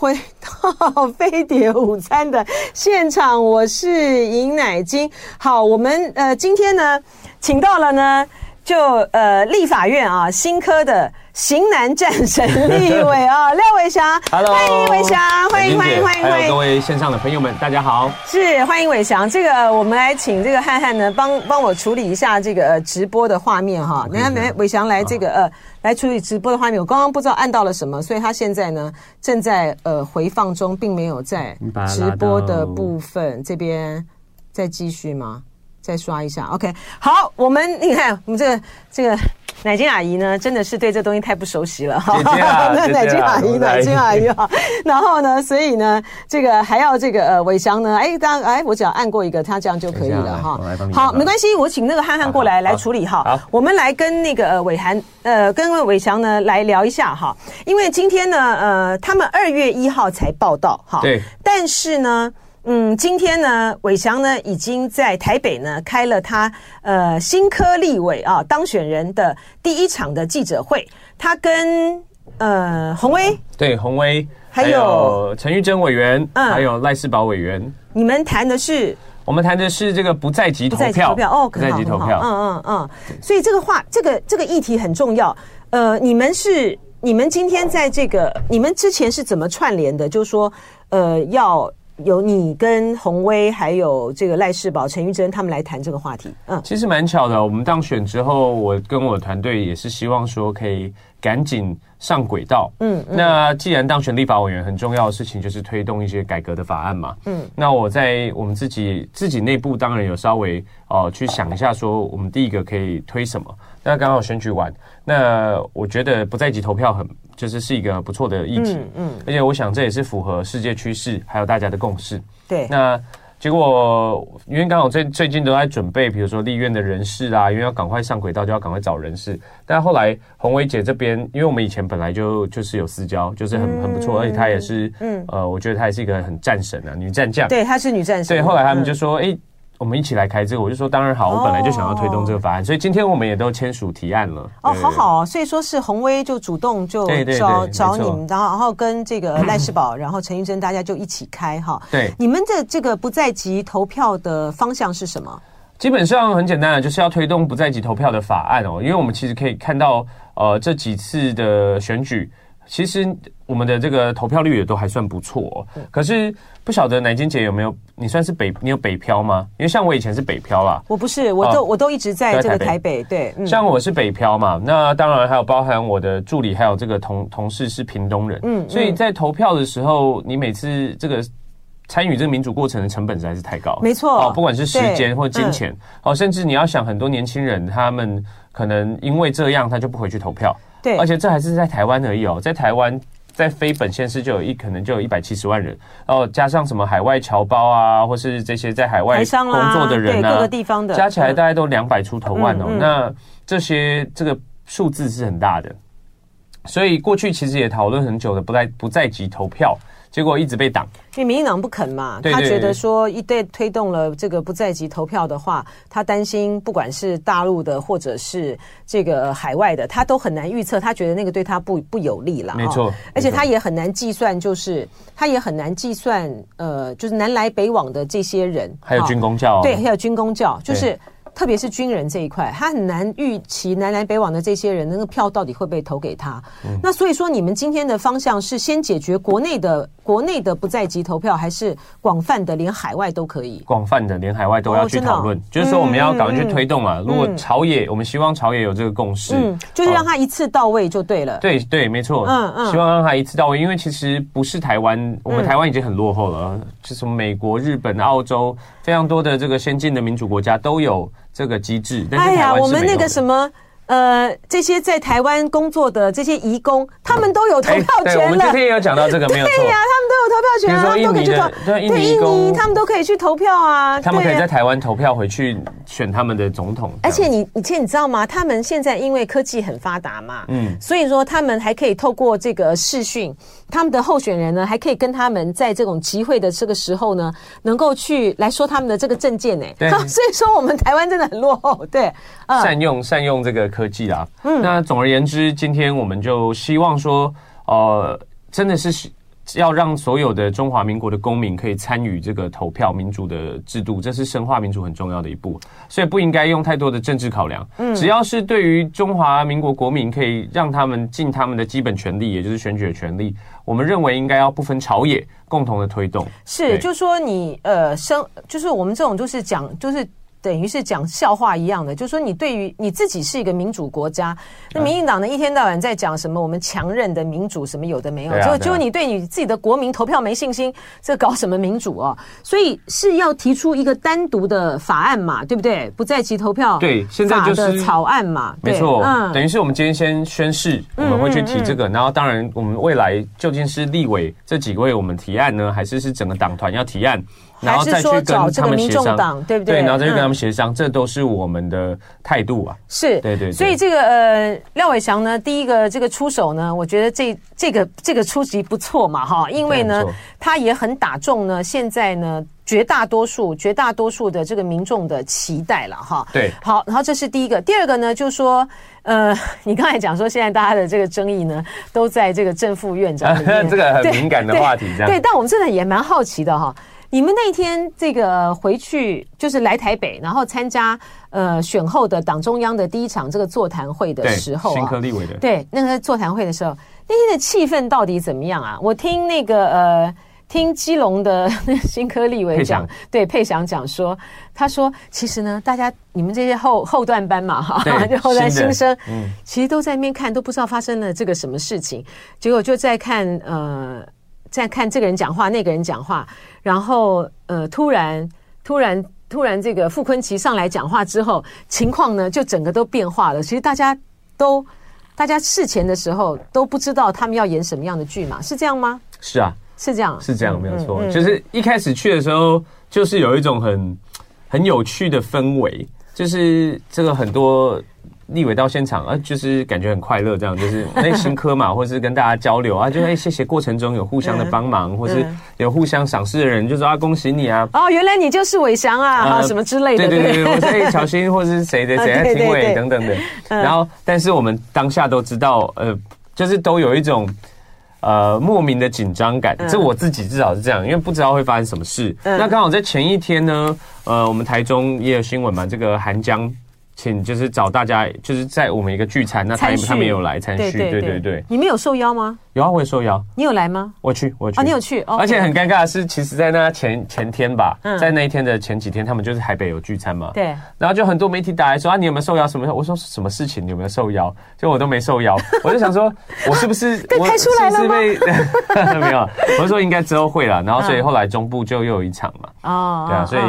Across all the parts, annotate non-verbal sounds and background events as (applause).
回到 (laughs) 飞碟午餐的现场，我是尹乃菁。好，我们呃今天呢，请到了呢，就呃立法院啊新科的。型男战神 (laughs) 立伟啊，廖伟翔，Hello，欢迎伟翔，欢迎欢迎欢迎欢迎各位线上的朋友们，大家好，是欢迎伟翔。这个我们来请这个汉汉呢，帮帮我处理一下这个呃直播的画面哈。你看，没伟翔来这个呃来处理直播的画面，我刚刚不知道按到了什么，所以他现在呢正在呃回放中，并没有在直播的部分这边再继续吗？再刷一下，OK，好，我们你看我们这个这个。乃金阿姨呢，真的是对这东西太不熟悉了哈。那乃金阿姨，奶金阿姨哈。(laughs) 然后呢，所以呢，这个还要这个呃，伟翔呢，哎，当哎，我只要按过一个，他这样就可以了哈。好，没关系，我请那个汉汉过来来处理哈。我们来跟那个呃伟涵呃，跟伟翔呢来聊一下哈。因为今天呢，呃，他们二月一号才报道哈。对。但是呢。嗯，今天呢，伟翔呢已经在台北呢开了他呃新科立委啊当选人的第一场的记者会，他跟呃洪威对洪威还有陈玉珍委员，嗯，还有赖世宝委员，你们谈的是我们谈的是这个不在籍投票，投票哦，不在籍投票，嗯嗯嗯，所以这个话，这个这个议题很重要。呃，你们是你们今天在这个你们之前是怎么串联的？就是说，呃，要。有你跟洪威，还有这个赖世宝、陈玉珍他们来谈这个话题。嗯，其实蛮巧的。我们当选之后，我跟我团队也是希望说可以赶紧上轨道。嗯，那既然当选立法委员，很重要的事情就是推动一些改革的法案嘛。嗯，那我在我们自己自己内部当然有稍微哦、呃、去想一下，说我们第一个可以推什么。那刚好选举完，那我觉得不在籍投票很。就是是一个不错的议题，嗯，嗯，而且我想这也是符合世界趋势，还有大家的共识。对，那结果因为刚好最最近都在准备，比如说立院的人事啊，因为要赶快上轨道，就要赶快找人事。但后来红薇姐这边，因为我们以前本来就就是有私交，就是很很不错，而且她也是，嗯，呃，我觉得她也是一个很战神啊，女战将。对，她是女战神。对，后来他们就说，哎、嗯。我们一起来开这个，我就说当然好，我本来就想要推动这个法案，所以今天我们也都签署提案了。哦，好好，所以说是鸿薇就主动就找找你们，然后然后跟这个赖世宝，(coughs) 然后陈玉珍，大家就一起开哈。对，你们的这个不在籍投票的方向是什么？基本上很简单的，就是要推动不在籍投票的法案哦，因为我们其实可以看到，呃，这几次的选举。其实我们的这个投票率也都还算不错，哦，可是不晓得南京姐有没有？你算是北，你有北漂吗？因为像我以前是北漂啦，我不是，我都、哦、我都一直在这个台北。对，嗯、像我是北漂嘛，那当然还有包含我的助理，还有这个同同事是屏东人，嗯，所以在投票的时候，你每次这个参与这个民主过程的成本实在是太高，没错，哦，不管是时间或金钱，哦，甚至你要想很多年轻人，他们可能因为这样，他就不回去投票。对，而且这还是在台湾而已哦，在台湾，在非本县市就有一可能就有一百七十万人，然后加上什么海外侨胞啊，或是这些在海外工作的人啊，各个地方的，加起来大概都两百出头万哦。那这些这个数字是很大的，所以过去其实也讨论很久的不在不在籍投票。结果一直被挡，因为民进党不肯嘛，他觉得说一旦推动了这个不在籍投票的话，他担心不管是大陆的或者是这个海外的，他都很难预测，他觉得那个对他不不有利了，没错，而且他也很难计算，就是他也很难计算，呃，就是南来北往的这些人，还有军工教，对，还有军工教，就是。特别是军人这一块，他很难预期南来北往的这些人，那个票到底会被投给他。嗯、那所以说，你们今天的方向是先解决国内的国内的不在籍投票，还是广泛的连海外都可以？广泛的连海外都要去讨论，哦哦、就是说我们要赶快去推动啊！嗯、如果朝野，我们希望朝野有这个共识，嗯，就是让他一次到位就对了。对对，没错，嗯嗯，希望让他一次到位，因为其实不是台湾，我们台湾已经很落后了，嗯、就是美国、日本、澳洲非常多的这个先进的民主国家都有。这个机制，哎呀，我们那个什么，呃，这些在台湾工作的这些移工，他们都有投票权了。对，我们今天也有讲到这个，没有错。对呀，他们都有投票权啊，他们都可以去投。对，印尼，他们都可以去投票啊。他们可以在台湾投票回去选他们的总统。而且你，而且你知道吗？他们现在因为科技很发达嘛，嗯，所以说他们还可以透过这个视讯。他们的候选人呢，还可以跟他们在这种集会的这个时候呢，能够去来说他们的这个政见呢。对，(laughs) 所以说我们台湾真的很落后。对，善用善用这个科技啦。嗯，那总而言之，今天我们就希望说，呃，真的是要让所有的中华民国的公民可以参与这个投票民主的制度，这是深化民主很重要的一步，所以不应该用太多的政治考量。嗯，只要是对于中华民国国民可以让他们尽他们的基本权利，也就是选举的权利，我们认为应该要不分朝野共同的推动。是，就说你呃生，就是我们这种就是讲就是。等于是讲笑话一样的，就是说你对于你自己是一个民主国家，那民进党呢一天到晚在讲什么我们强韧的民主什么有的没有，就就你对你自己的国民投票没信心，这搞什么民主哦？所以是要提出一个单独的法案嘛，对不对？不在籍投票对，现在就是草案嘛，没错，嗯，等于是我们今天先宣誓，我们会去提这个，然后当然我们未来究竟是立委这几位我们提案呢，还是是整个党团要提案？然后再去跟他们协商，对不对？对，然后再去跟他们协商，这都是我们的态度啊。是，对对。所以这个呃，廖伟翔呢，第一个这个出手呢，我觉得这这个这个出击不错嘛，哈，因为呢，他也很打中呢，现在呢，绝大多数绝大多数的这个民众的期待了，哈。对。好，然后这是第一个，第二个呢，就是说，呃，(laughs) 你刚才讲说，现在大家的这个争议呢，都在这个正副院长里面，(laughs) 这个很敏感的话题，这样。对，但我们真的也蛮好奇的哈。你们那天这个回去就是来台北，然后参加呃选后的党中央的第一场这个座谈会的时候啊，新科立委的对那个座谈会的时候，那天的气氛到底怎么样啊？我听那个呃听基隆的新科立委讲，对佩祥讲说，他说其实呢，大家你们这些后后段班嘛哈，(laughs) 就后段新生，嗯，其实都在那边看，都不知道发生了这个什么事情，结果就在看呃。在看这个人讲话，那个人讲话，然后呃，突然、突然、突然，这个傅昆萁上来讲话之后，情况呢就整个都变化了。其实大家都，大家事前的时候都不知道他们要演什么样的剧嘛，是这样吗？是啊，是这样，是这样，没有错。就是一开始去的时候，就是有一种很很有趣的氛围，就是这个很多。立委到现场啊，就是感觉很快乐，这样就是那 (laughs) 新科嘛，或是跟大家交流啊，就哎谢谢过程中有互相的帮忙，或是有互相赏识的人，就说啊恭喜你啊，哦原来你就是伟翔啊，啊什么之类的，对对对，我是乔欣或是谁的谁在听委等等的，然后但是我们当下都知道，呃，就是都有一种呃莫名的紧张感，这我自己至少是这样，因为不知道会发生什么事。那刚好在前一天呢，呃，我们台中也有新闻嘛，这个韩江。请就是找大家，就是在我们一个聚餐，那他他们也有来参叙，对对对。你们有受邀吗？有啊，我也受邀。你有来吗？我去，我去。啊，你有去？而且很尴尬的是，其实，在那前前天吧，在那一天的前几天，他们就是台北有聚餐嘛。对。然后就很多媒体打来说啊，你有没有受邀？什么？我说什么事情？你有没有受邀？就我都没受邀，(laughs) 我就想说，我是不是 (laughs) 被开出来了吗？(laughs) 没有，我就说应该之后会了。然后所以后来中部就又有一场嘛。哦。对啊，所以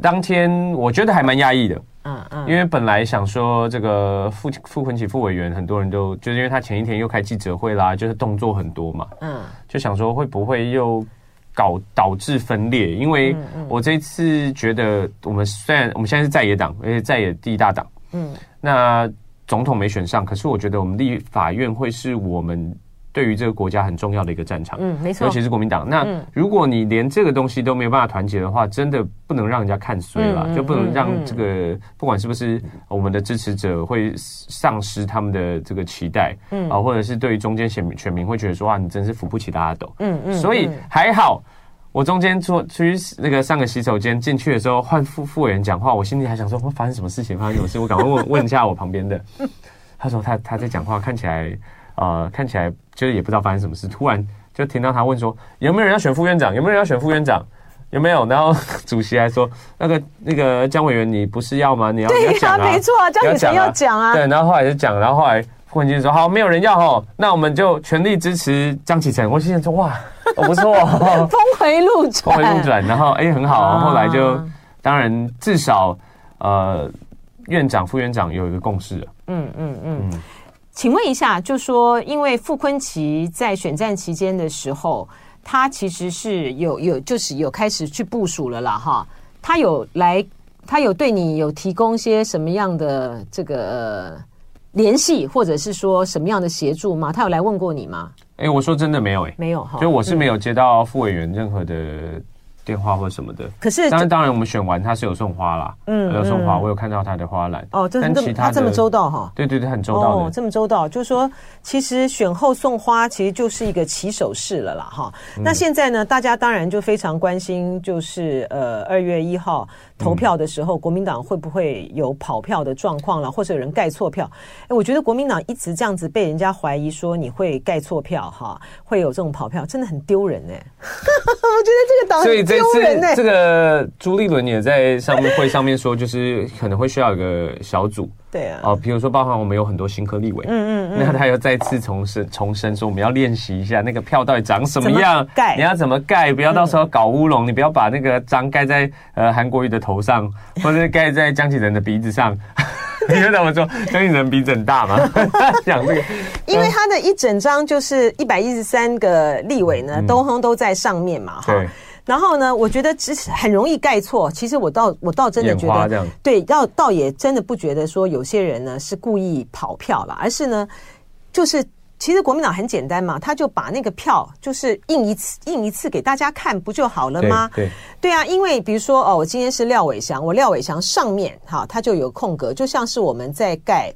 当天我觉得还蛮压抑的。嗯嗯，因为本来想说这个傅傅崐萁副委员，很多人都就是因为他前一天又开记者会啦，就是动作很多嘛，嗯，就想说会不会又搞导致分裂？因为我这次觉得我们虽然我们现在是在野党，而且在野第一大党，嗯，那总统没选上，可是我觉得我们立法院会是我们。对于这个国家很重要的一个战场，嗯，没错，尤其是国民党。那如果你连这个东西都没有办法团结的话，真的不能让人家看衰了，就不能让这个不管是不是我们的支持者会丧失他们的这个期待，嗯啊，或者是对于中间选民选民会觉得说哇，你真是扶不起的阿斗，嗯嗯。所以还好，我中间出出去那个上个洗手间进去的时候，换副副委员讲话，我心里还想说，会发生什么事情？发生什么事？我赶快问问一下我旁边的，(laughs) 他说他他在讲话，看起来。呃，看起来就是也不知道发生什么事，突然就听到他问说：“有没有人要选副院长？有没有人要选副院长？有没有？”然后主席还说：“那个那个江委员，你不是要吗？你要对呀、啊啊，没错啊，江委员要讲啊。”对，然后后来就讲，然后后来副崐萁说：“好，没有人要哦，那我们就全力支持江启臣。”我心想说：“哇，哦、不错、哦，峰回路转，峰回路转。”然后哎，很好、哦，后来就当然至少呃，院长副院长有一个共识了。嗯嗯嗯。嗯请问一下，就说，因为傅昆萁在选战期间的时候，他其实是有有就是有开始去部署了啦，哈。他有来，他有对你有提供些什么样的这个、呃、联系，或者是说什么样的协助吗？他有来问过你吗？哎，我说真的没有、欸，哎，没有哈，就我是没有接到副委员任何的电话或什么的。可是当然，当然我们选完他是有送花啦，嗯，有送花，我有看到他的花篮。哦，这这他这么周到哈？对对对，很周到的。哦，这么周到，就是说，其实选后送花其实就是一个起手式了啦，哈。那现在呢，大家当然就非常关心，就是呃，二月一号投票的时候，国民党会不会有跑票的状况了，或者有人盖错票？哎，我觉得国民党一直这样子被人家怀疑说你会盖错票，哈，会有这种跑票，真的很丢人哎。(laughs) 我觉得这个党很丢人哎。这个朱立伦也在上面会上面说，就是可能会需要一个小组。对啊。哦，比如说，包含我们有很多新科立委，嗯嗯嗯，那他又再次重申重申说，我们要练习一下那个票到底长什么样，盖你要怎么盖，不要到时候搞乌龙，你不要把那个章盖在呃韩国瑜的头上，(laughs) 或者是盖在江启仁的鼻子上。(laughs) 你知道我说江启仁鼻子很大吗？(laughs) 讲这个，因为他的一整张就是一百一十三个立委呢，都哼都在上面嘛，哈。然后呢，我觉得其实很容易盖错。其实我倒我倒真的觉得，对，倒倒也真的不觉得说有些人呢是故意跑票了，而是呢，就是其实国民党很简单嘛，他就把那个票就是印一次印一次给大家看，不就好了吗？对，对，对啊，因为比如说哦，我今天是廖伟翔，我廖伟翔上面哈，他就有空格，就像是我们在盖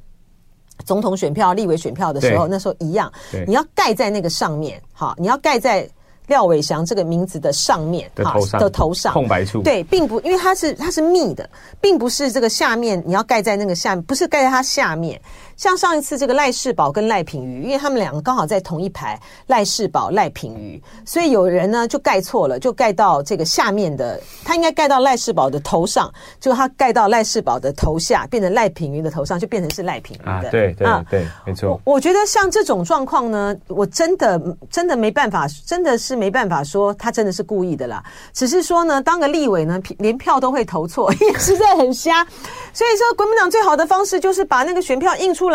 总统选票、立委选票的时候，那时候一样，你要盖在那个上面，哈，你要盖在。廖伟翔这个名字的上面的头上，的头上空白处，对，并不，因为它是它是密的，并不是这个下面你要盖在那个下面，不是盖在它下面。像上一次这个赖世宝跟赖品瑜，因为他们两个刚好在同一排，赖世宝、赖品瑜，所以有人呢就盖错了，就盖到这个下面的，他应该盖到赖世宝的头上，就他盖到赖世宝的头下，变成赖品瑜的头上，就变成是赖品瑜的。啊，对对对，没错。我觉得像这种状况呢，我真的真的没办法，真的是没办法说他真的是故意的啦。只是说呢，当个立委呢，连票都会投错，(laughs) 也实在很瞎。所以说，国民党最好的方式就是把那个选票印出来，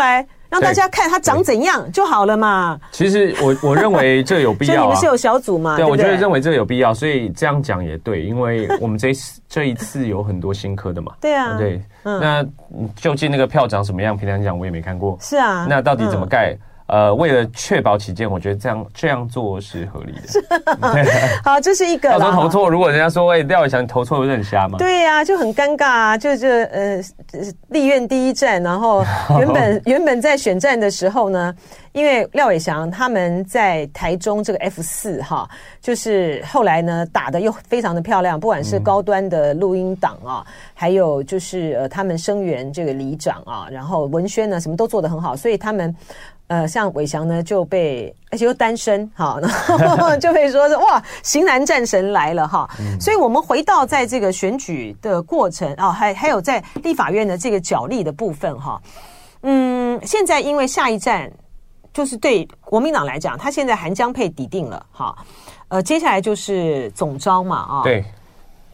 让大家看它长怎样就好了嘛。其实我我认为这有必要、啊。(laughs) 所以你们是有小组嘛？对，对，对，我觉得认为这有必要，所以这样讲也对，因为我们这一次 (laughs) 这一次有很多新科的嘛。对啊，对，嗯、那究竟那个票长什么样？平常讲我也没看过。是啊，那到底怎么盖？嗯呃，为了确保起见，我觉得这样这样做是合理的。(laughs) 好，这是一个。到时候投错，如果人家说喂廖伟翔投错，不是很瞎吗？对呀、啊，就很尴尬啊！就就呃，立院第一站，然后原本 (laughs) 原本在选战的时候呢，因为廖伟翔他们在台中这个 F 四哈，就是后来呢打的又非常的漂亮，不管是高端的录音档啊，嗯、还有就是呃他们声援这个里长啊，然后文宣呢什么都做得很好，所以他们。呃，像伟翔呢就被，而且又单身，哈，(laughs) 然后就被说是哇，型男战神来了哈。嗯、所以，我们回到在这个选举的过程啊，还还有在立法院的这个角力的部分哈。嗯，现在因为下一站就是对国民党来讲，他现在韩江配抵定了哈。呃，接下来就是总招嘛啊。对。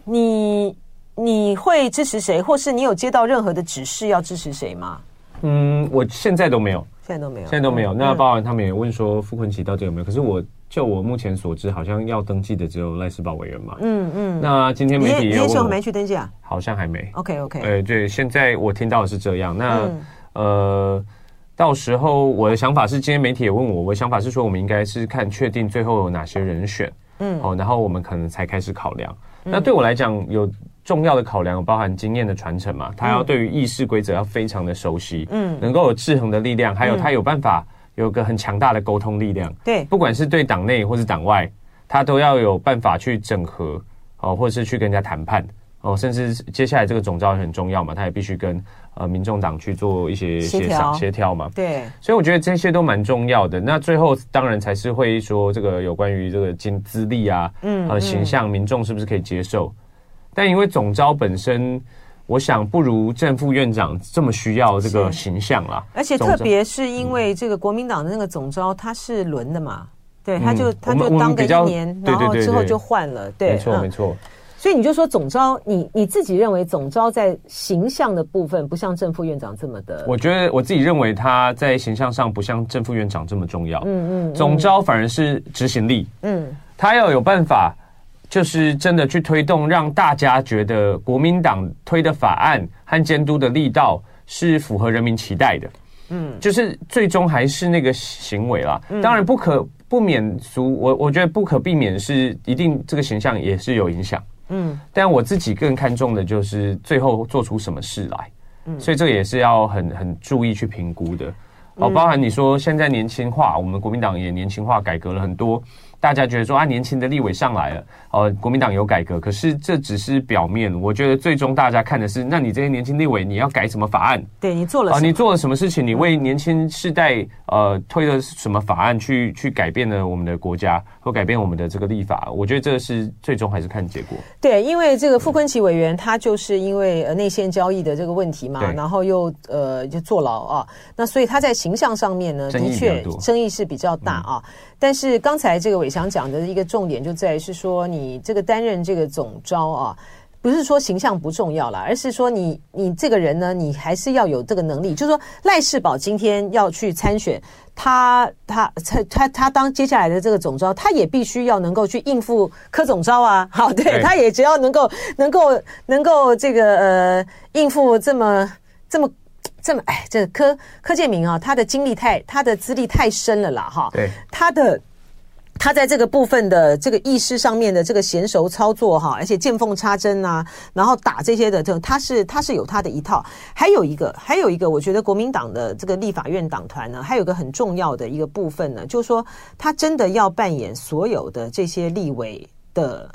你你会支持谁，或是你有接到任何的指示要支持谁吗？嗯，我现在都没有。现在都没有，现在都没有。那包含他们也问说傅昆萁到底有没有？可是我就我目前所知，好像要登记的只有赖世宝委员嘛。嗯嗯。那今天媒体也问我没去登记啊？好像还没。OK OK。哎，对，现在我听到的是这样。那呃，到时候我的想法是，今天媒体也问我，我的想法是说，我们应该是看确定最后有哪些人选，嗯，好，然后我们可能才开始考量。那对我来讲有。重要的考量包含经验的传承嘛，他要对于议事规则要非常的熟悉，嗯，能够有制衡的力量，还有他有办法有个很强大的沟通力量，对，不管是对党内或是党外，他都要有办法去整合哦，或者是去跟人家谈判哦，甚至接下来这个总召也很重要嘛，他也必须跟呃民众党去做一些协商协调嘛，对，所以我觉得这些都蛮重要的。那最后当然才是会说这个有关于这个经资历啊，嗯，呃形象，民众是不是可以接受？但因为总招本身，我想不如正副院长这么需要这个形象啦。而且特别是因为这个国民党的那个总招他是轮的嘛，对，他就他就当个一年，然后之后就换了，对，没错没错。所以你就说总招，你你自己认为总招在形象的部分不像正副院长这么的？我觉得我自己认为他在形象上不像正副院长这么重要。嗯嗯，总招反而是执行力。嗯，他要有办法。就是真的去推动，让大家觉得国民党推的法案和监督的力道是符合人民期待的。嗯，就是最终还是那个行为啦。当然不可不免俗，我我觉得不可避免是一定这个形象也是有影响。嗯，但我自己更看重的就是最后做出什么事来，嗯，所以这也是要很很注意去评估的。哦，包含你说现在年轻化，我们国民党也年轻化改革了很多。大家觉得说啊，年轻的立委上来了，呃，国民党有改革，可是这只是表面。我觉得最终大家看的是，那你这些年轻立委，你要改什么法案？对，你做了啊，你做了什么事情？你为年轻世代呃推了什么法案去去改变了我们的国家，或改变我们的这个立法？我觉得这是最终还是看结果。对，因为这个傅坤奇委员他就是因为呃内线交易的这个问题嘛，然后又呃就坐牢啊，那所以他在形象上面呢，的确争议是比较大啊。嗯但是刚才这个伟翔讲的一个重点就在于是说，你这个担任这个总招啊，不是说形象不重要了，而是说你你这个人呢，你还是要有这个能力。就是说赖世宝今天要去参选，他他他他他当接下来的这个总招，他也必须要能够去应付柯总招啊。好，对，他也只要能够能够能够这个呃应付这么这么。这么哎，这个柯柯建明啊，他的经历太，他的资历太深了啦，哈。对。他的他在这个部分的这个意识上面的这个娴熟操作哈，而且见缝插针啊，然后打这些的，这他是他是有他的一套。还有一个，还有一个，我觉得国民党的这个立法院党团呢，还有个很重要的一个部分呢，就是说他真的要扮演所有的这些立委的。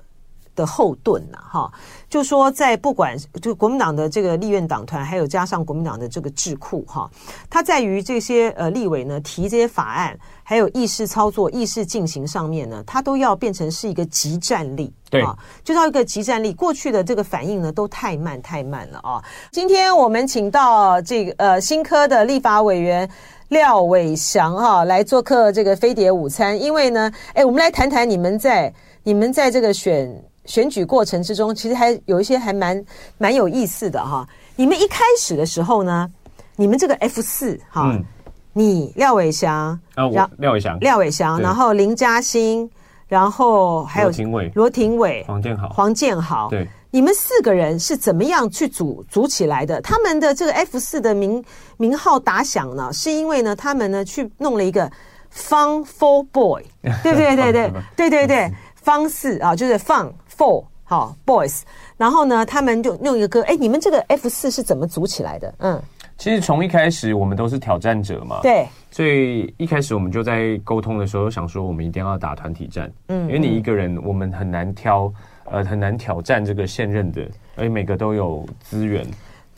的后盾呐，哈，就说在不管就国民党的这个立院党团，还有加上国民党的这个智库，哈，它在于这些呃立委呢提这些法案，还有议事操作、议事进行上面呢，它都要变成是一个集战力，对，就到一个集战力。过去的这个反应呢都太慢太慢了啊！今天我们请到这个呃新科的立法委员廖伟翔哈来做客这个飞碟午餐，因为呢，哎，我们来谈谈你们在你们在这个选。选举过程之中，其实还有一些还蛮蛮有意思的哈。你们一开始的时候呢，你们这个 F 四哈，嗯、你廖伟翔啊，我廖伟翔，廖伟翔，然后林嘉欣，然后还有罗廷伟，罗廷伟，黄建豪，黄建豪，对，你们四个人是怎么样去组组起来的？他们的这个 F 四的名名号打响呢，是因为呢，他们呢去弄了一个 Fun Four Boy，对不对？对。对对 (laughs) 对对对，方四啊，就是放。Four 好，Boys，然后呢，他们就弄一个歌。哎，你们这个 F 四是怎么组起来的？嗯，其实从一开始我们都是挑战者嘛，对，所以一开始我们就在沟通的时候想说，我们一定要打团体战，嗯，因为你一个人我们很难挑，呃，很难挑战这个现任的，而且每个都有资源。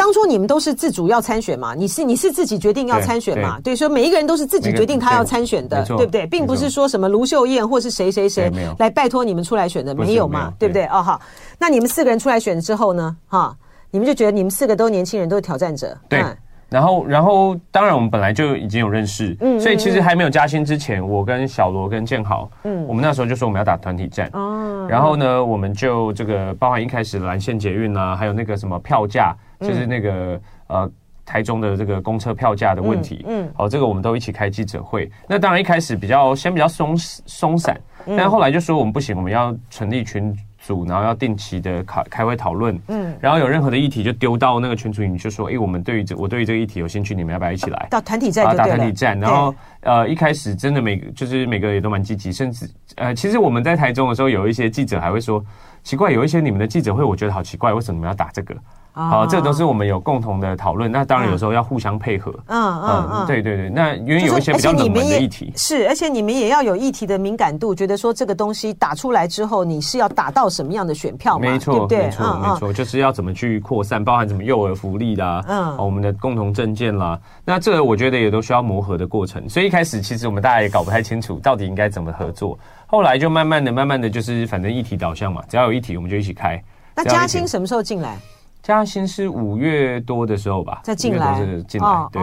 当初你们都是自主要参选嘛？你是你是自己决定要参选嘛？对，所以每一个人都是自己决定他要参选的，对不对？并不是说什么卢秀燕或是谁谁谁来拜托你们出来选的，没有嘛？对不对？哦，好，那你们四个人出来选之后呢？哈，你们就觉得你们四个都年轻人，都是挑战者，对。然后，然后，当然我们本来就已经有认识，嗯，所以其实还没有加薪之前，我跟小罗跟建豪，嗯，我们那时候就说我们要打团体战，哦，然后呢，我们就这个包含一开始蓝线捷运啊，还有那个什么票价。就是那个呃，台中的这个公车票价的问题，嗯，好，这个我们都一起开记者会。那当然一开始比较先比较松松散，但后来就说我们不行，我们要成立群组，然后要定期的开开会讨论，嗯，然后有任何的议题就丢到那个群组里，你就说，哎，我们对于这我对于这个议题有兴趣，你们要不要一起来？到团体战，打团体战。然后呃，一开始真的每就是每个也都蛮积极，甚至呃，其实我们在台中的时候，有一些记者还会说，奇怪，有一些你们的记者会，我觉得好奇怪，为什么你们要打这个？好，这都是我们有共同的讨论。那当然有时候要互相配合。嗯嗯嗯，对对对。那因为有一些比较冷门的议题，是而且你们也要有议题的敏感度，觉得说这个东西打出来之后，你是要打到什么样的选票嘛？没错，没错，没错，就是要怎么去扩散，包含什么幼儿福利啦，嗯，我们的共同政见啦。那这个我觉得也都需要磨合的过程。所以一开始其实我们大家也搞不太清楚到底应该怎么合作。后来就慢慢的、慢慢的就是反正议题导向嘛，只要有议题我们就一起开。那嘉兴什么时候进来？嘉兴是五月多的时候吧，再进来，进来，对，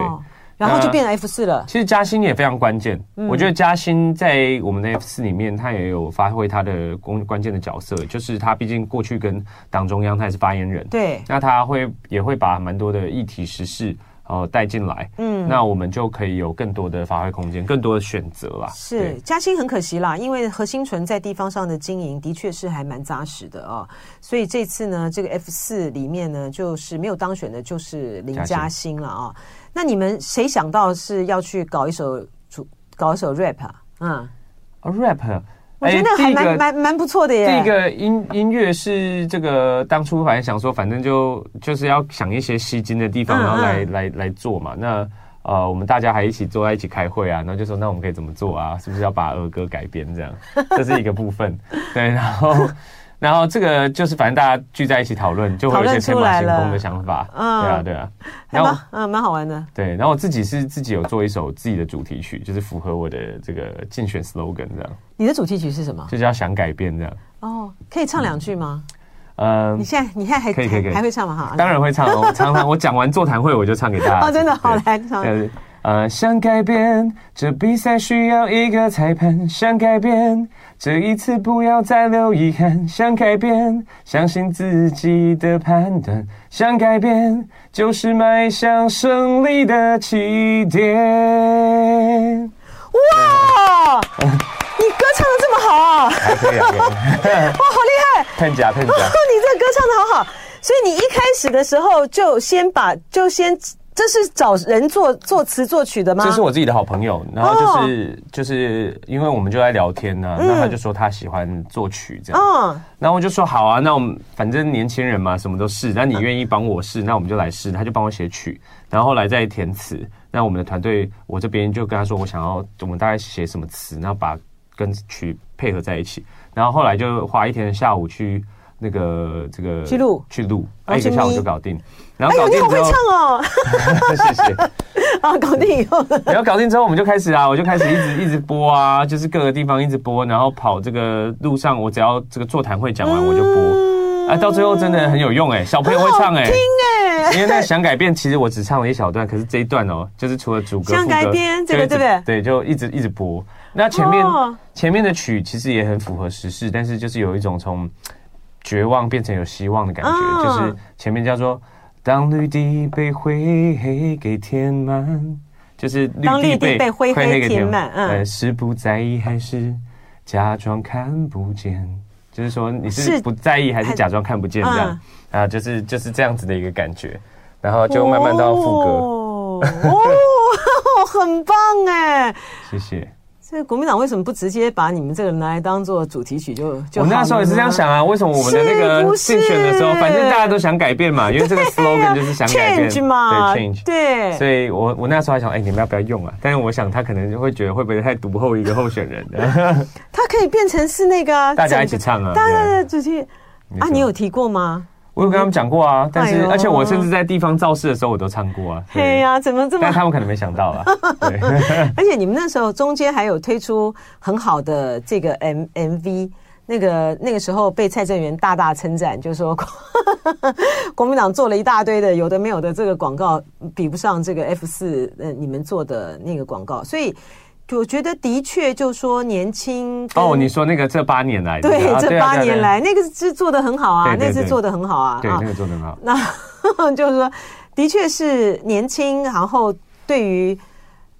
然后就变成 F 四了。其实嘉兴也非常关键，我觉得嘉兴在我们的 F 四里面，他也有发挥他的关关键的角色，就是他毕竟过去跟党中央他也是发言人，对，那他会也会把蛮多的议题时事。哦，带进来，嗯，那我们就可以有更多的发挥空间，更多的选择啦。是嘉兴很可惜啦，因为何心存在地方上的经营的确是还蛮扎实的哦。所以这次呢，这个 F 四里面呢，就是没有当选的，就是林嘉欣了啊。兴那你们谁想到是要去搞一首主搞一首 rap 啊？嗯，rap。我觉得还蛮蛮蛮不错的耶。第一个音音乐是这个当初反正想说，反正就就是要想一些吸睛的地方，然后来来来做嘛。那呃，我们大家还一起坐在一起开会啊，然后就说那我们可以怎么做啊？是不是要把儿歌改编这样？(laughs) 这是一个部分。对，然后。然后这个就是，反正大家聚在一起讨论，就会有一些天马行空的想法。嗯，对啊，对啊。然后，嗯，蛮好玩的。对，然后我自己是自己有做一首自己的主题曲，就是符合我的这个竞选 slogan 这样。你的主题曲是什么？就叫想改变这样。哦，可以唱两句吗？呃，你现在你现在还可以可以还会唱吗？哈，当然会唱哦。常常我讲完座谈会，我就唱给大家。(laughs) 哦，真的好来唱。呃，想改变，这比赛需要一个裁判。想改变，这一次不要再留遗憾。想改变，相信自己的判断。想改变，就是迈向胜利的起点。哇！(laughs) 还可以，还可以。哇，好厉害！喷假喷假！(laughs) 你这歌唱的好好，所以你一开始的时候就先把，就先。这是找人作作词作曲的吗？这是我自己的好朋友，然后就是、哦、就是因为我们就在聊天呢、啊，那、嗯、他就说他喜欢作曲这样，嗯，然后我就说好啊，那我们反正年轻人嘛，什么都试，那你愿意帮我试，那我们就来试，他就帮我写曲，然后后来再填词，那我们的团队我这边就跟他说我想要我们大概写什么词，然后把跟曲配合在一起，然后后来就花一天的下午去。那个这个去录去录，一个下午就搞定。然后搞定之后，哎、你好会唱哦！(laughs) 谢谢。啊，(laughs) 搞定以后，然后搞定之后，我们就开始啊，我就开始一直一直播啊，就是各个地方一直播，然后跑这个路上，我只要这个座谈会讲完我就播。啊，到最后真的很有用哎、欸，小朋友会唱哎、欸，听哎、欸。(laughs) 因为那想改变，其实我只唱了一小段，可是这一段哦，就是除了主歌、想改变这个对不对？对，就一直一直播。那前面、哦、前面的曲其实也很符合时事，但是就是有一种从。绝望变成有希望的感觉，哦、就是前面叫做“当绿地被灰黑给填满”，就是绿地被灰黑给填满。嗯，是不在意还是假装看不见？就是说你是不在意还是假装看不见这样？嗯、啊，就是就是这样子的一个感觉，然后就慢慢到副歌。哦，(laughs) 很棒哎！谢谢。这个国民党为什么不直接把你们这个拿来当做主题曲就就？我那时候也是这样想啊，为什么我们的那个竞选的时候，反正大家都想改变嘛，因为这个 (laughs) slogan 就是想改变，change 嘛，对 change，对。所以我我那时候还想，哎，你们要不要用啊？但是我想他可能就会觉得会不会太独后一个候选人的？(laughs) 他可以变成是那个大家一起唱啊，大家的主题啊，你有提过吗？我有跟他们讲过啊，但是而且我甚至在地方造势的时候我都唱过啊。对呀，怎么这么？但他们可能没想到啊。(laughs) 对，(laughs) 而且你们那时候中间还有推出很好的这个 M MV，那个那个时候被蔡正元大大称赞，就是说 (laughs) 国民党做了一大堆的有的没有的这个广告，比不上这个 F 四呃你们做的那个广告，所以。我觉得的确，就说年轻哦，你说那个这八年来，对，这八年来那个是做的很好啊，那次做的很好啊，对，那个做的很好。那 (laughs) 就是说，的确是年轻，然后对于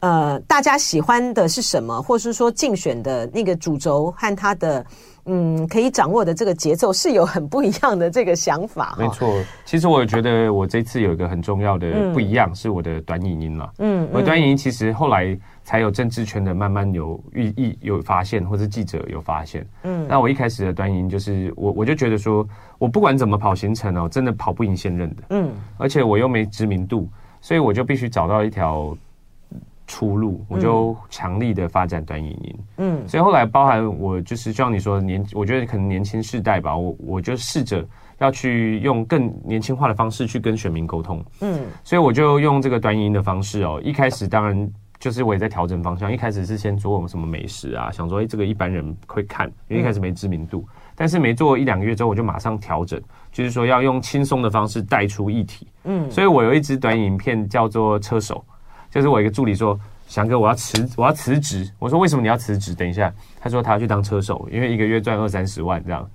呃大家喜欢的是什么，或是说竞选的那个主轴和他的嗯可以掌握的这个节奏是有很不一样的这个想法。没错，其实我觉得我这次有一个很重要的不一样，是我的短影音了。嗯，我的短影音其实后来。才有政治圈的慢慢有意意有发现，或是记者有发现。嗯，那我一开始的短影就是我我就觉得说，我不管怎么跑行程哦，真的跑不赢现任的。嗯，而且我又没知名度，所以我就必须找到一条出路，我就强力的发展短影音。嗯，所以后来包含我就是像你说年，我觉得可能年轻世代吧，我我就试着要去用更年轻化的方式去跟选民沟通。嗯，所以我就用这个短影音的方式哦，一开始当然。就是我也在调整方向，一开始是先做什么美食啊，想说哎，这个一般人会看，因为一开始没知名度。但是没做一两个月之后，我就马上调整，就是说要用轻松的方式带出议题。嗯，所以我有一支短影片叫做《车手》，就是我一个助理说，翔哥我要辞我要辞职，我说为什么你要辞职？等一下，他说他要去当车手，因为一个月赚二三十万这样。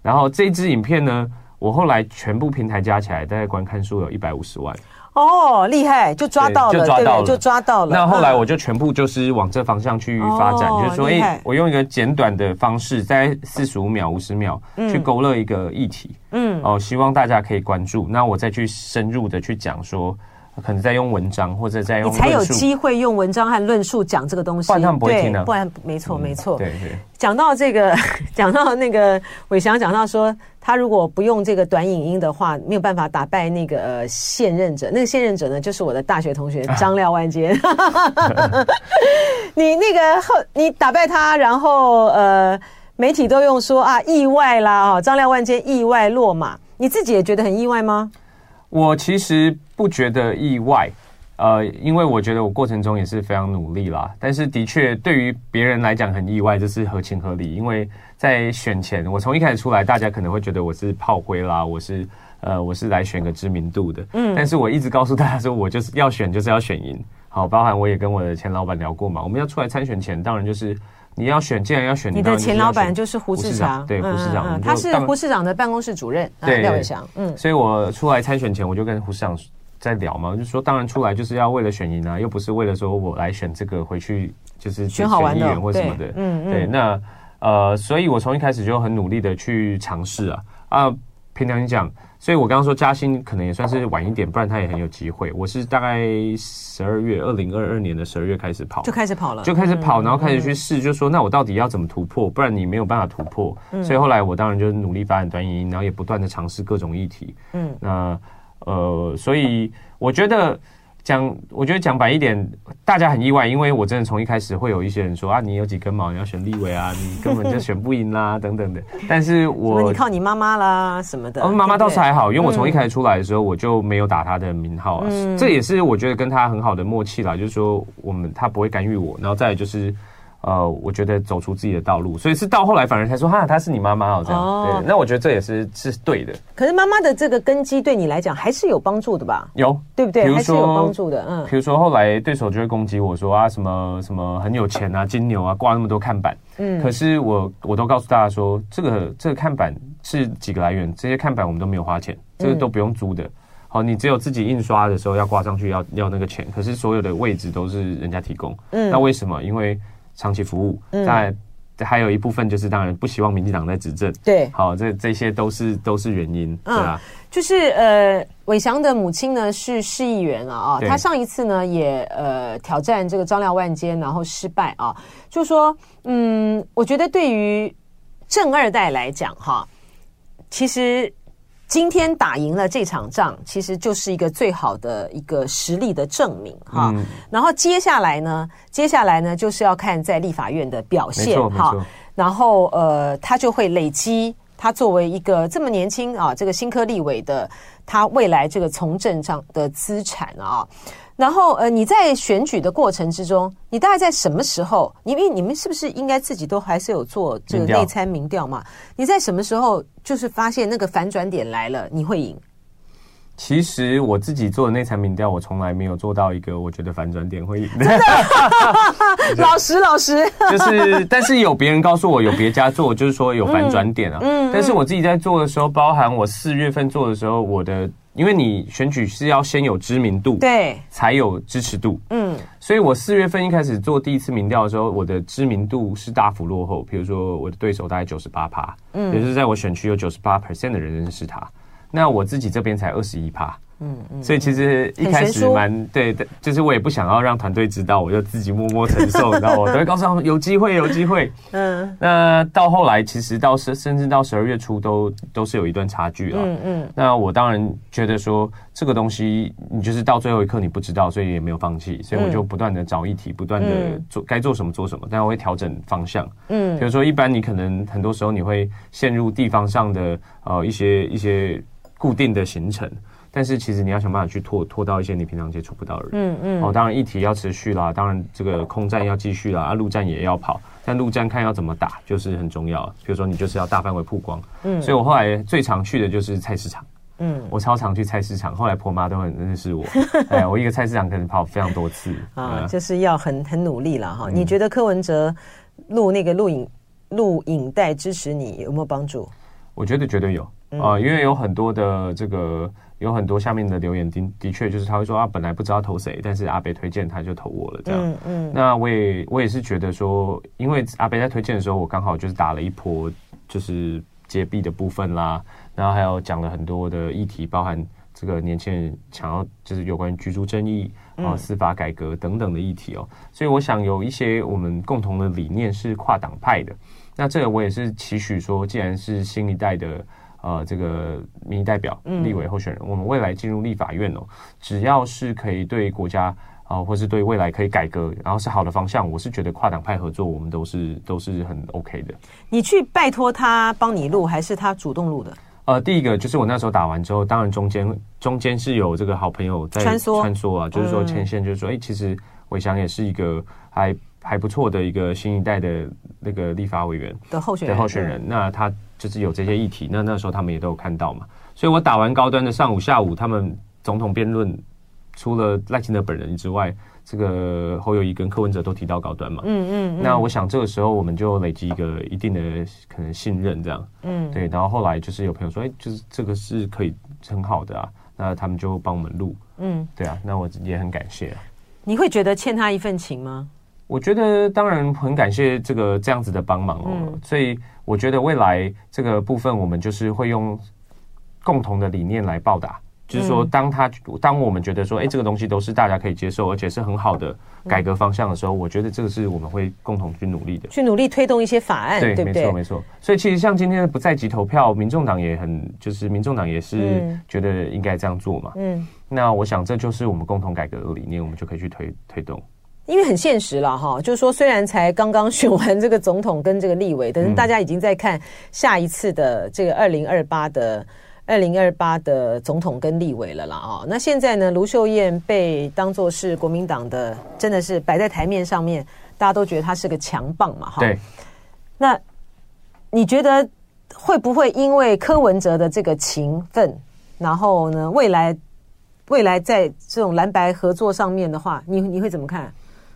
然后这支影片呢，我后来全部平台加起来，大概观看数有一百五十万。哦，厉害，就抓到了，就抓到了，就抓到了。那后来我就全部就是往这方向去发展，就是说，哎，我用一个简短的方式，在四十五秒、五十秒去勾勒一个议题，嗯，哦，希望大家可以关注。那我再去深入的去讲说，可能在用文章或者在用，你才有机会用文章和论述讲这个东西，不然他们不会听的，不然没错没错。对对。讲到这个，(laughs) 讲到那个伟翔讲到说，他如果不用这个短影音的话，没有办法打败那个呃现任者。那个现任者呢，就是我的大学同学张廖万坚。(laughs) (laughs) 你那个后，你打败他，然后呃，媒体都用说啊意外啦啊，张廖万坚意外落马，你自己也觉得很意外吗？我其实不觉得意外，呃，因为我觉得我过程中也是非常努力啦。但是的确，对于别人来讲很意外，这是合情合理。因为在选前，我从一开始出来，大家可能会觉得我是炮灰啦，我是呃，我是来选个知名度的。嗯，但是我一直告诉大家说，我就是要选，就是要选赢。好，包含我也跟我的前老板聊过嘛，我们要出来参选前，当然就是。你要选，既然要选，你的前老板就是胡市长，对，胡市长，他是胡市长的办公室主任，对，廖伟翔，嗯，所以我出来参选前，我就跟胡市长在聊嘛，就说当然出来就是要为了选赢啊，又不是为了说我来选这个回去就是选议员或什么的，嗯嗯，对，那呃，所以我从一开始就很努力的去尝试啊啊，平常你讲。所以我刚刚说加薪可能也算是晚一点，不然他也很有机会。我是大概十二月，二零二二年的十二月开始跑，就开始跑了，就开始跑，然后开始去试，就说那我到底要怎么突破？不然你没有办法突破。所以后来我当然就努力发展短影音，然后也不断的尝试各种议题。嗯，那呃，所以我觉得。讲，我觉得讲白一点，大家很意外，因为我真的从一开始会有一些人说啊，你有几根毛，你要选立委啊，你根本就选不赢啦，等等的。(laughs) 但是我你靠你妈妈啦什么的，妈妈倒是还好，因为我从一开始出来的时候，我就没有打她的名号啊，嗯、这也是我觉得跟她很好的默契啦，就是说我们她不会干预我，然后再来就是。呃，我觉得走出自己的道路，所以是到后来反而才说哈，她是你妈妈哦，这样。哦、对，那我觉得这也是是对的。可是妈妈的这个根基对你来讲还是有帮助的吧？有，对不对？还是有帮助的。嗯，比如说后来对手就会攻击我说啊，什么什么很有钱啊，金牛啊，挂那么多看板。嗯，可是我我都告诉大家说，这个这个看板是几个来源？这些看板我们都没有花钱，这个都不用租的。嗯、好，你只有自己印刷的时候要挂上去要要那个钱，可是所有的位置都是人家提供。嗯，那为什么？因为长期服务，在还有一部分就是当然不希望民进党在执政。对，好，这这些都是都是原因，对啊。就是呃，伟翔的母亲呢是市议员啊啊，他上一次呢也呃挑战这个张廖万坚，然后失败啊。就说嗯，我觉得对于正二代来讲哈，其实。今天打赢了这场仗，其实就是一个最好的一个实力的证明哈。嗯、然后接下来呢，接下来呢，就是要看在立法院的表现哈。然后呃，他就会累积他作为一个这么年轻啊，这个新科立委的他未来这个从政上的资产啊。然后，呃，你在选举的过程之中，你大概在什么时候？因为你们是不是应该自己都还是有做这个内参民调嘛？你在什么时候就是发现那个反转点来了，你会赢？其实我自己做的内参民调，我从来没有做到一个我觉得反转点会赢？(laughs) 老实老实，就是，但是有别人告诉我，有别家做，就是说有反转点啊。嗯，但是我自己在做的时候，包含我四月份做的时候，我的。因为你选举是要先有知名度，对，才有支持度，嗯，所以我四月份一开始做第一次民调的时候，我的知名度是大幅落后。比如说我的对手大概九十八趴，嗯，也就是在我选区有九十八 percent 的人认识他，那我自己这边才二十一趴。嗯嗯，所以其实一开始蛮对的，就是我也不想要让团队知道，我就自己默默承受，你知道，我都会告诉他们有机会，有机会。(laughs) 嗯，那到后来，其实到十甚至到十二月初都都是有一段差距了。嗯嗯，那我当然觉得说这个东西，你就是到最后一刻你不知道，所以也没有放弃，所以我就不断的找议题，不断的做该做什么做什么，但我会调整方向。嗯，比如说一般你可能很多时候你会陷入地方上的呃一些一些固定的行程。但是其实你要想办法去拓拓到一些你平常接触不到的人，嗯嗯，哦，当然议题要持续啦，当然这个空战要继续啦，啊，陆战也要跑，但陆战看要怎么打就是很重要。比如说你就是要大范围曝光，嗯，所以我后来最常去的就是菜市场，嗯，我超常去菜市场，后来婆妈都很认识我，(laughs) 哎，我一个菜市场可能跑非常多次。啊，就是要很很努力了哈。你觉得柯文哲录那个录影录影带支持你有没有帮助？我觉得绝对有。啊，因为有很多的这个。有很多下面的留言的的确就是他会说啊，本来不知道投谁，但是阿北推荐他就投我了这样。嗯嗯。那我也我也是觉得说，因为阿北在推荐的时候，我刚好就是打了一波就是接币的部分啦，然后还有讲了很多的议题，包含这个年轻人想要就是有关于居住正义啊、司法改革等等的议题哦。所以我想有一些我们共同的理念是跨党派的。那这个我也是期许说，既然是新一代的呃这个民意代表、立委候选人，我们未来进入立法院哦，只要是可以对国家。啊，或是对未来可以改革，然后是好的方向，我是觉得跨党派合作，我们都是都是很 OK 的。你去拜托他帮你录，还是他主动录的？呃，第一个就是我那时候打完之后，当然中间中间是有这个好朋友在穿梭穿梭啊，就是说牵线，就是说，哎、嗯欸，其实伟翔也是一个还还不错的一个新一代的那个立法委员的候选候选人。那他就是有这些议题，那那时候他们也都有看到嘛。所以我打完高端的上午、下午，他们总统辩论。除了赖清德本人之外，这个侯友宜跟柯文哲都提到高端嘛，嗯嗯，那我想这个时候我们就累积一个一定的可能信任，这样，嗯，对，然后后来就是有朋友说，哎，就是这个是可以很好的啊，那他们就帮我们录，嗯，对啊，那我也很感谢啊。你会觉得欠他一份情吗？我觉得当然很感谢这个这样子的帮忙哦，所以我觉得未来这个部分我们就是会用共同的理念来报答。就是说，当他当我们觉得说，哎，这个东西都是大家可以接受，而且是很好的改革方向的时候，我觉得这个是我们会共同去努力的，去努力推动一些法案，对？没错，没错。所以其实像今天的不在籍投票，民众党也很，就是民众党也是觉得应该这样做嘛。嗯，那我想这就是我们共同改革的理念，我们就可以去推推动。因为很现实了哈，就是说，虽然才刚刚选完这个总统跟这个立委，但是大家已经在看下一次的这个二零二八的。二零二八的总统跟立委了啦啊，那现在呢，卢秀燕被当做是国民党的，真的是摆在台面上面，大家都觉得她是个强棒嘛哈。对。那你觉得会不会因为柯文哲的这个情分，然后呢，未来未来在这种蓝白合作上面的话，你你会怎么看？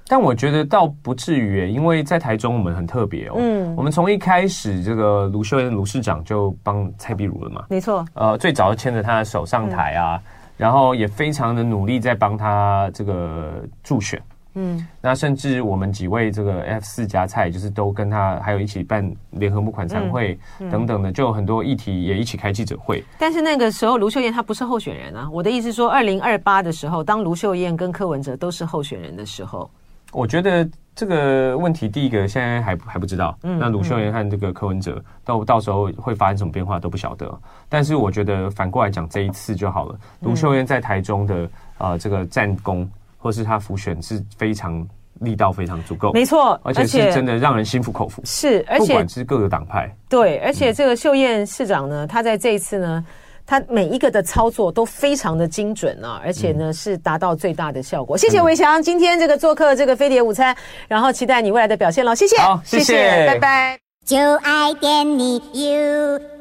但我觉得倒不至于，因为在台中我们很特别哦。嗯，我们从一开始这个卢秀燕卢市长就帮蔡壁如了嘛，没错。呃，最早牵着他的手上台啊，嗯、然后也非常的努力在帮他这个助选。嗯，那甚至我们几位这个 F 四加菜，就是都跟他还有一起办联合募款餐会等等的，就有很多议题也一起开记者会。但是那个时候卢秀燕她不是候选人啊。我的意思说，二零二八的时候，当卢秀燕跟柯文哲都是候选人的时候。我觉得这个问题，第一个现在还还不知道。嗯，那卢秀燕和这个柯文哲到到时候会发生什么变化都不晓得。但是我觉得反过来讲，这一次就好了。卢秀燕在台中的啊这个战功，或是他浮选是非常力道非常足够，没错，而且是真的让人心服口服。是，而且不管是各个党派，对，而且这个秀燕市长呢，他在这一次呢。他每一个的操作都非常的精准啊，而且呢是达到最大的效果。谢谢伟翔，今天这个做客这个飞碟午餐，然后期待你未来的表现喽。谢谢，好，谢谢，谢谢，拜拜。就爱点你 UFO。